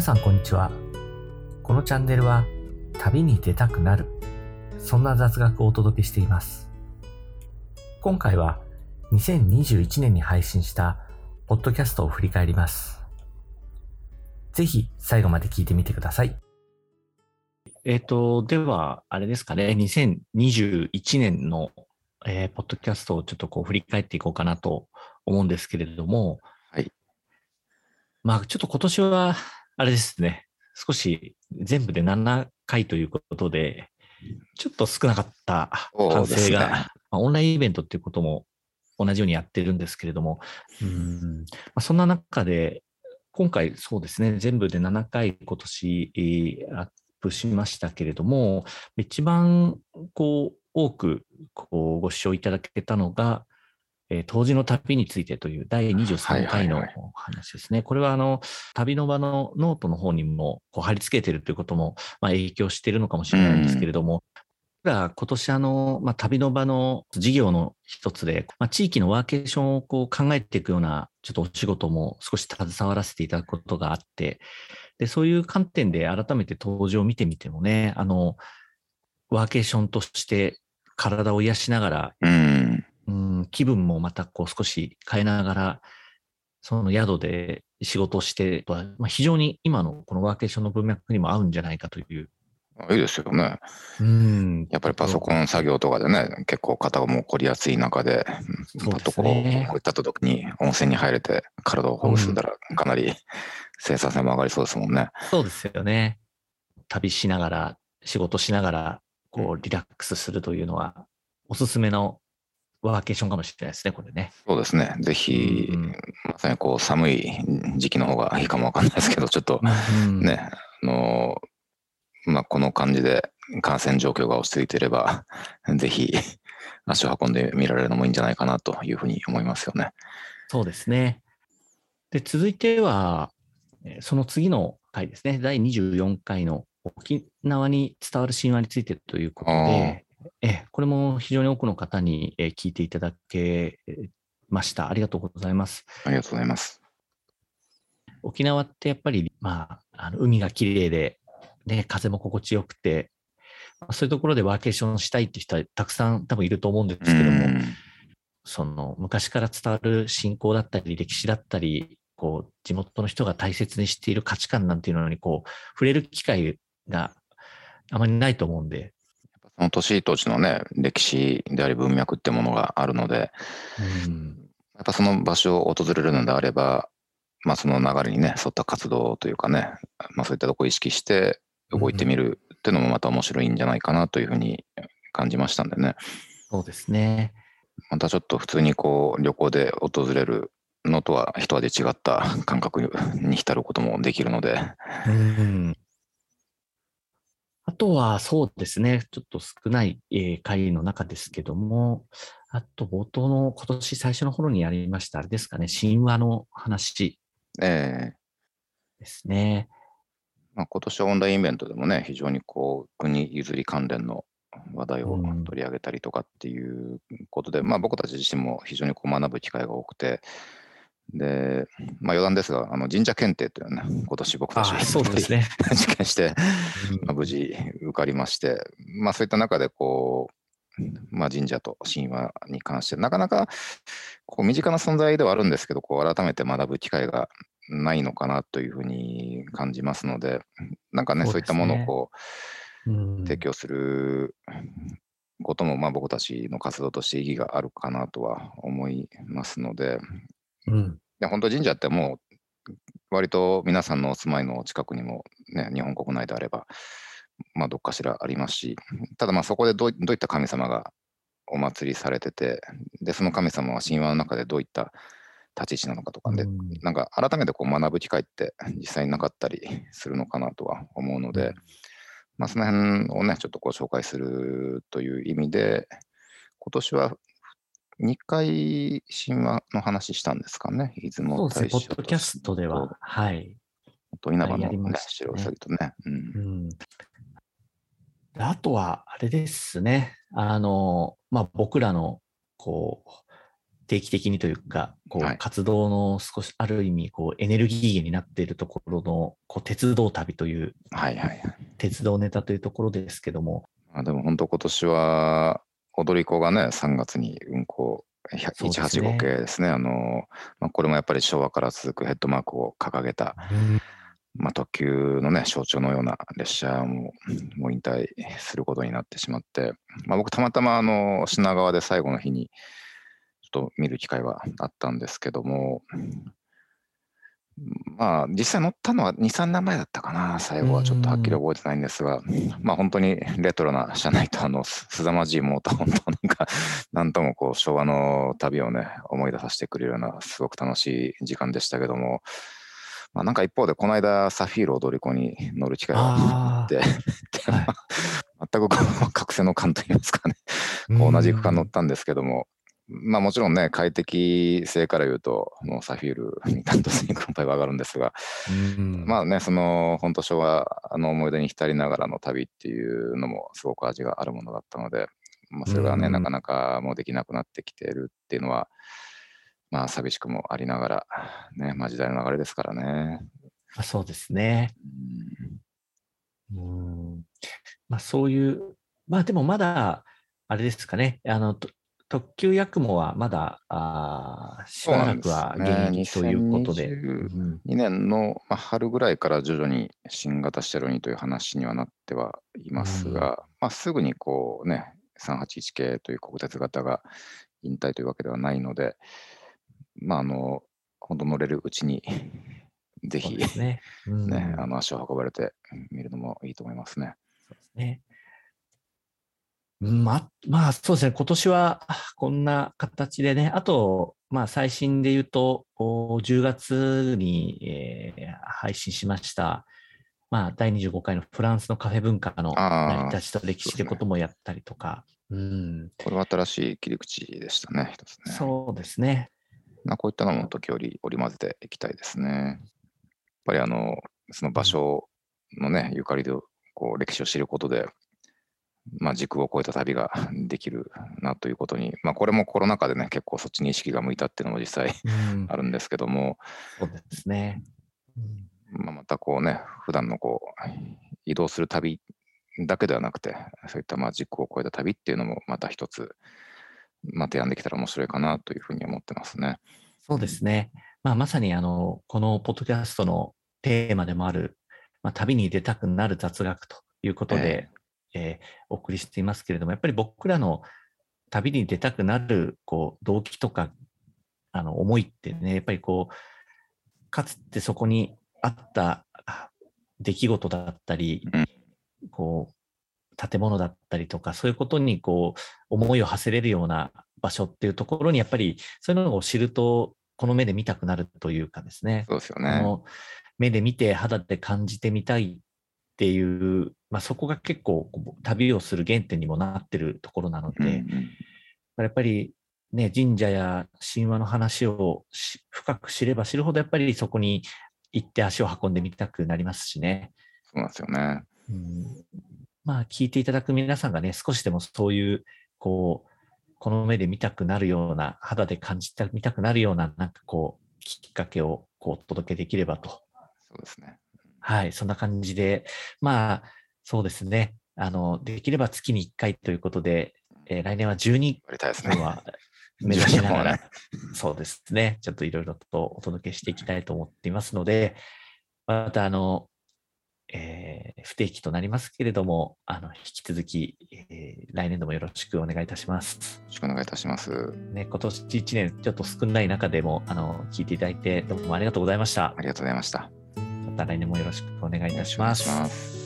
皆さんこんにちは。このチャンネルは旅に出たくなる、そんな雑学をお届けしています。今回は2021年に配信したポッドキャストを振り返ります。ぜひ最後まで聞いてみてください。えっ、と、では、あれですかね、2021年の、えーポッドキャストをちょっとこう振り返っていこうかなと思うんですけれども、はい。まあ、ちょっと今年は、あれですね、少し全部で7回ということで、ちょっと少なかった反省が、まあ、オンラインイベントっていうことも同じようにやってるんですけれども、うん。まあ、そんな中で、今回そうですね、全部で7回今年えーアップしましたけれども、一番こう多くこうご視聴いただけたのが、えー当時の旅についてという第23回のはいはいお話ですね。これはあの旅の場のノートの方にもこう貼り付けてるということも、まあ、影響しているのかもしれないんですけれども、僕ら今年あの、まあ、旅の場の事業の一つで、まあ、地域のワーケーションをこう考えていくようなちょっとお仕事も少し携わらせていただくことがあって、で、そういう観点で改めて登場を見てみてもね、あの、ワーケーションとして体を癒しながら、うん。うん、気分もまたこう少し変えながら、その宿で仕事をしてとは、まあ、非常に今のこのワーケーションの文脈にも合うんじゃないかという。いいですよね。うん、やっぱりパソコン作業とかでね、結構肩も凝りやすい中で、そうですパとこねこういった時に温泉に入れて体をほぐすんだら、かなり生産性も上がりそうですもんね。そうですよね。旅しながら、仕事しながら、こう、リラックスするというのは、おすすめのワーケーションかもしれないですね、これね。そうですね。ぜひ、うんまさにこう寒い時期の方がいいかもわかんないですけど、ちょっとうんね、あのまあ、この感じで感染状況が落ち着いていれば、ぜひ足を運んでみられるのもいいんじゃないかなというふうに思いますよね。そうですね。で、続いては、えーその次の回ですね。第24回の沖縄に伝わる神話についてということで、えーこれも非常に多くの方にえー聞いていただけました。ありがとうございます。ありがとうございます。沖縄ってやっぱり、まあ、あの海が綺麗で、ね、風も心地よくて、まあそういうところでワーケーションしたいって人はたくさん多分いると思うんですけども、うんその昔から伝わる信仰だったり歴史だったり、こう地元の人が大切にしている価値観なんていうのにこう触れる機会があまりないと思うんで、その年土地のね、歴史であり文脈ってものがあるので、うん、やっぱその場所を訪れるのであれば、まあその流れにね、沿った活動というかね、まあそういったところを意識して動いてみるっていうのもまた面白いんじゃないかなというふうに感じましたんでね。そうですね。またちょっと普通にこう旅行で訪れるのとは一味違った感覚に浸ることもできるので、うんあとはそうですね、ちょっと少ない、えー回の中ですけども、あと冒頭の今年最初の頃にやりました、あれですかね、神話の話。ええ。ですね。まあ、今年はオンラインイベントでもね、非常にこう国譲り関連の話題をうん。取り上げたりとかっていうことで、まあ、僕たち自身も非常にこう学ぶ機会が多くて、で、まあ、余談ですが、あの神社検定というのはね、今年僕たちあそうですね。受験して、まあ、無事受かりまして、まあ、そういった中でこう、まあ、神社と神話に関して、なかなかこう身近な存在ではあるんですけど、こう改めて学ぶ機会がないのかなというふうに感じますので、なんかね、そうういったものをこううん。提供することも、まあ、僕たちの活動として意義があるかなとは思いますので、うん。で本当神社ってもう割と皆さんのお住まいの近くにも、ね、日本国内であれば、まあ、どっかしらありますし、ただまあそこでどうどういった神様がお祭りされてて、でその神様は神話の中でどういった立ち位置なのかとかで、うん。なんか改めてこう学ぶ機会って実際になかったりするのかなとは思うので、まあ、その辺をね、ちょっとこう紹介するという意味で、今年は2回神話の話したんですかね、出そう雲ですね、大社ポッドキャストでは、はい。と稲葉の、やりまね、したね。白うさぎとね。うん。うん。であとは、あれですね。あの、まあ、僕らの、こう、定期的にというか、こう、はい。活動の少し、ある意味、こう、エネルギー源になっているところの、こう、鉄道旅という、はいはいはい。鉄道ネタというところですけども、まあ、でも本当今年は踊り子がね3月に運行そうですね。185系ですね。あの、まあ、これもやっぱり昭和から続くヘッドマークを掲げた、まあ、特急のね象徴のような列車ももう引退することになってしまって、まあ、僕たまたまあの品川で最後の日にちょっと見る機会はあったんですけどもまあ実際乗ったのは23年前だったかな。最後はちょっとはっきり覚えてないんですが。まあ本当にレトロな車内とあのすすざまじいモーター本当なんかなんともこう昭和の旅をね思い出させてくれるようなすごく楽しい時間でしたけども。まあなんか一方でこの間サフィール踊り子に乗る機会がああって 全くこう 覚醒の感といいますかね。こう同じ区間乗ったんですけども、まあもちろんね、快適性から言うと、もうサフィールに担当していく場合は上がるんですが、うん。まあね、その本当昭和の思い出に浸りながらの旅っていうのもすごく味があるものだったので、まあ、それがね、うん。なかなかもうできなくなってきているっていうのは、まあ寂しくもありながら、ね、まあ時代の流れですからね。まあそうですね。うん。まあそういう、まあでもまだ、あれですかね、あの、と特急ヤクモはまだ、あーしばらくは現役ということで。2022うん2年のまあ春ぐらいから徐々に新型車両にという話にはなってはいますが、まあ、すぐにこうね、381系という国鉄型が引退というわけではないので、まあ、あの、本当乗れるうちに、ぜひ、ね。うんね、あの足を運ばれてみるのもいいと思いますね。そうですね。まあ、まあ、そうですね。今年はこんな形でね、あと、まあ、最新で言うと、お10月に、えー配信しました、まあ、第25回のフランスのカフェ文化の成り立ちと歴史ってこともやったりとか、うん、これは新しい切り口でしたね、一つね。そうですね。まあ、こういったのも時折織り交ぜていきたいですね。やっぱりあの、その場所のね、ゆかりでこう歴史を知ることで、まあ、時空を超えた旅が できるなということに、まあ、これもコロナ禍でね、結構そっちに意識が向いたっていうのも実際うん あるんですけども、そうですね。うんまあ、またこうね、普段のこう、移動する旅だけではなくて、そういったまあ時空を超えた旅っていうのもまた一つ、まあ、提案できたら面白いかなというふうに思ってますね。そうですね。まあ、まさにあの、このポッドキャストのテーマでもある、まあ、旅に出たくなる雑学ということで、えーお送りしていますけれども、やっぱり僕らの旅に出たくなる、こう、動機とか、あの、思いってね、やっぱりこう、かつてそこにあったあ出来事だったり、うんこう、建物だったりとか、そういうことにこう、思いを馳せれるような場所っていうところに、やっぱりそういうのを知ると、この目で見たくなるというかですね。そうですよね。目で見て肌で感じてみたいっていう、まあ、そこが結構旅をする原点にもなってるところなので、うんうんやっぱりね、神社や神話の話をし深く知れば知るほどやっぱりそこに行って足を運んでみたくなりますしね。そうなんですよね。うんまあ聞いていただく皆さんがね、少しでもそういう、こう、この目で見たくなるような、肌で感じてみたくなるような、なんかこう、きっかけをこうお届けできればとそうですね。はい、そんな感じで、まあ、そうですね。あの、できれば月に1回ということで、えー来年は12やりたいですね。分は目指しなが12本ら、ねそうですね。ちょっといろいろとお届けしていきたいと思っていますので、また、あの、えー不定期となりますけれども、あの、引き続き、えー来年度もよろしくお願いいたします。よろしくお願いいたします。ね、今年1年ちょっと少ない中でも、あの、聞いていただいて、どうもありがとうございましたあ。りがとうございました。また来年もよろしくお願いいたし。ます。